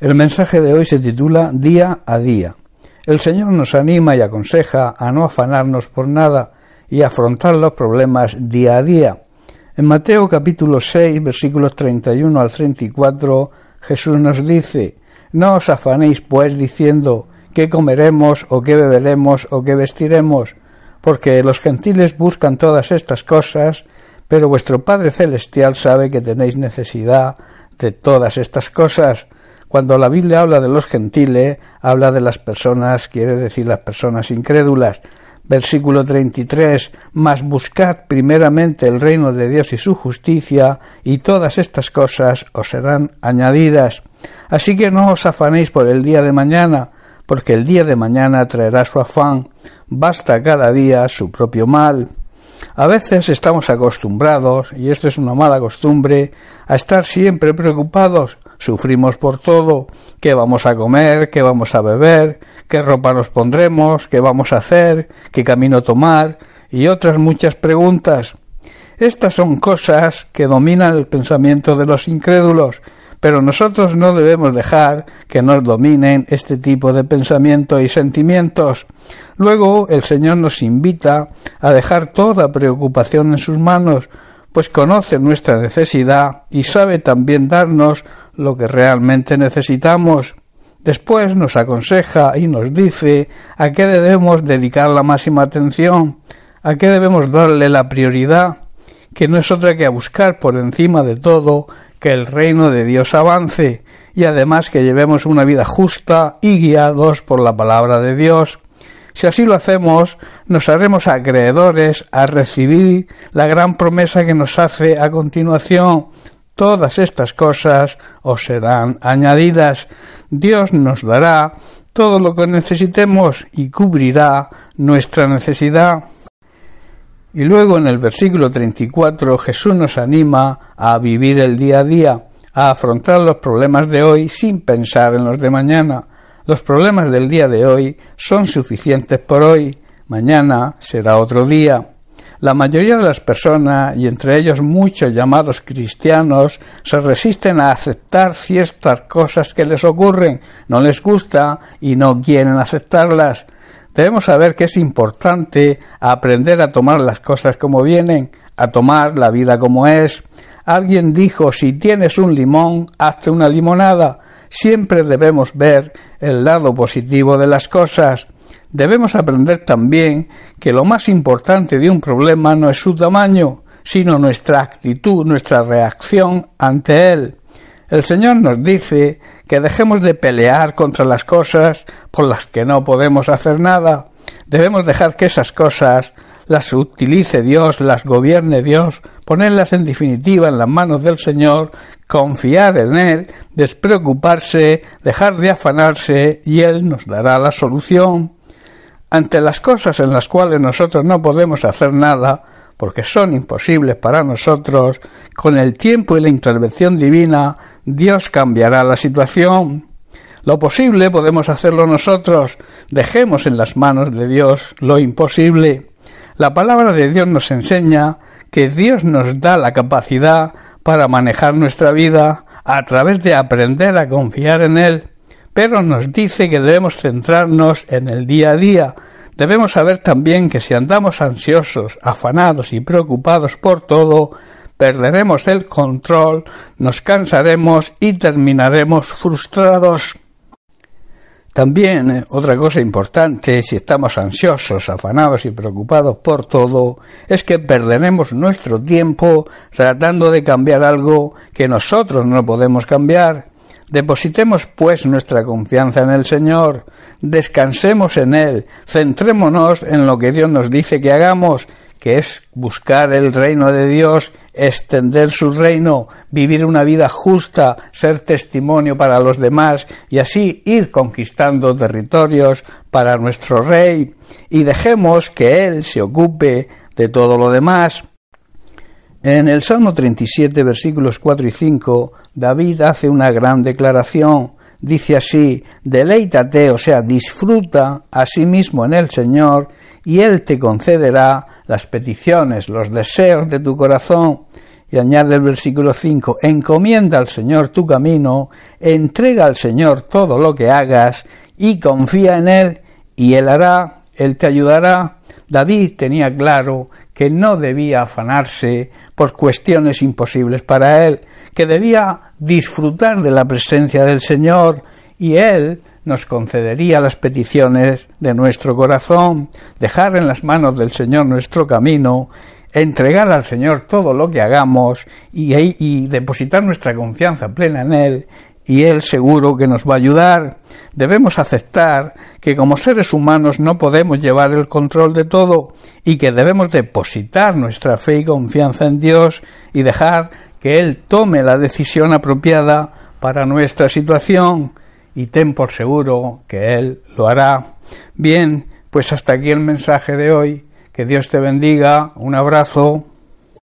El mensaje de hoy se titula Día a día. El Señor nos anima y aconseja a no afanarnos por nada y afrontar los problemas día a día. En Mateo capítulo 6 versículos 31 al 34 Jesús nos dice No os afanéis pues diciendo qué comeremos o qué beberemos o qué vestiremos, porque los gentiles buscan todas estas cosas, pero vuestro Padre Celestial sabe que tenéis necesidad de todas estas cosas cuando la Biblia habla de los gentiles, habla de las personas, quiere decir las personas incrédulas. Versículo 33, Mas buscad primeramente el reino de Dios y su justicia, y todas estas cosas os serán añadidas. Así que no os afanéis por el día de mañana, porque el día de mañana traerá su afán. Basta cada día su propio mal. A veces estamos acostumbrados, y esto es una mala costumbre, a estar siempre preocupados. Sufrimos por todo, qué vamos a comer, qué vamos a beber, qué ropa nos pondremos, qué vamos a hacer, qué camino tomar y otras muchas preguntas. Estas son cosas que dominan el pensamiento de los incrédulos, pero nosotros no debemos dejar que nos dominen este tipo de pensamiento y sentimientos. Luego el Señor nos invita a dejar toda preocupación en sus manos, pues conoce nuestra necesidad y sabe también darnos lo que realmente necesitamos. Después nos aconseja y nos dice a qué debemos dedicar la máxima atención, a qué debemos darle la prioridad, que no es otra que a buscar por encima de todo que el reino de Dios avance y además que llevemos una vida justa y guiados por la palabra de Dios. Si así lo hacemos, nos haremos acreedores a recibir la gran promesa que nos hace a continuación Todas estas cosas os serán añadidas. Dios nos dará todo lo que necesitemos y cubrirá nuestra necesidad. Y luego en el versículo 34 Jesús nos anima a vivir el día a día, a afrontar los problemas de hoy sin pensar en los de mañana. Los problemas del día de hoy son suficientes por hoy, mañana será otro día. La mayoría de las personas, y entre ellos muchos llamados cristianos, se resisten a aceptar ciertas cosas que les ocurren, no les gusta y no quieren aceptarlas. Debemos saber que es importante aprender a tomar las cosas como vienen, a tomar la vida como es. Alguien dijo si tienes un limón, hazte una limonada. Siempre debemos ver el lado positivo de las cosas. Debemos aprender también que lo más importante de un problema no es su tamaño, sino nuestra actitud, nuestra reacción ante él. El Señor nos dice que dejemos de pelear contra las cosas por las que no podemos hacer nada. Debemos dejar que esas cosas las utilice Dios, las gobierne Dios, ponerlas en definitiva en las manos del Señor, confiar en Él, despreocuparse, dejar de afanarse y Él nos dará la solución. Ante las cosas en las cuales nosotros no podemos hacer nada, porque son imposibles para nosotros, con el tiempo y la intervención divina, Dios cambiará la situación. Lo posible podemos hacerlo nosotros, dejemos en las manos de Dios lo imposible. La palabra de Dios nos enseña que Dios nos da la capacidad para manejar nuestra vida a través de aprender a confiar en Él pero nos dice que debemos centrarnos en el día a día. Debemos saber también que si andamos ansiosos, afanados y preocupados por todo, perderemos el control, nos cansaremos y terminaremos frustrados. También eh, otra cosa importante, si estamos ansiosos, afanados y preocupados por todo, es que perderemos nuestro tiempo tratando de cambiar algo que nosotros no podemos cambiar. Depositemos pues nuestra confianza en el Señor, descansemos en Él, centrémonos en lo que Dios nos dice que hagamos, que es buscar el reino de Dios, extender su reino, vivir una vida justa, ser testimonio para los demás y así ir conquistando territorios para nuestro Rey y dejemos que Él se ocupe de todo lo demás. En el Salmo 37, versículos 4 y 5, David hace una gran declaración. Dice así, deleítate, o sea, disfruta a sí mismo en el Señor, y Él te concederá las peticiones, los deseos de tu corazón. Y añade el versículo 5, encomienda al Señor tu camino, entrega al Señor todo lo que hagas y confía en Él y Él hará, Él te ayudará. David tenía claro que no debía afanarse por cuestiones imposibles para él, que debía disfrutar de la presencia del Señor y Él nos concedería las peticiones de nuestro corazón, dejar en las manos del Señor nuestro camino, entregar al Señor todo lo que hagamos y, y, depositar nuestra confianza plena en Él y Él seguro que nos va a ayudar. Debemos aceptar que como seres humanos no podemos llevar el control de todo y que debemos depositar nuestra fe y confianza en Dios y dejar que Él tome la decisión apropiada para nuestra situación y ten por seguro que Él lo hará. Bien, pues hasta aquí el mensaje de hoy. Que Dios te bendiga. Un abrazo.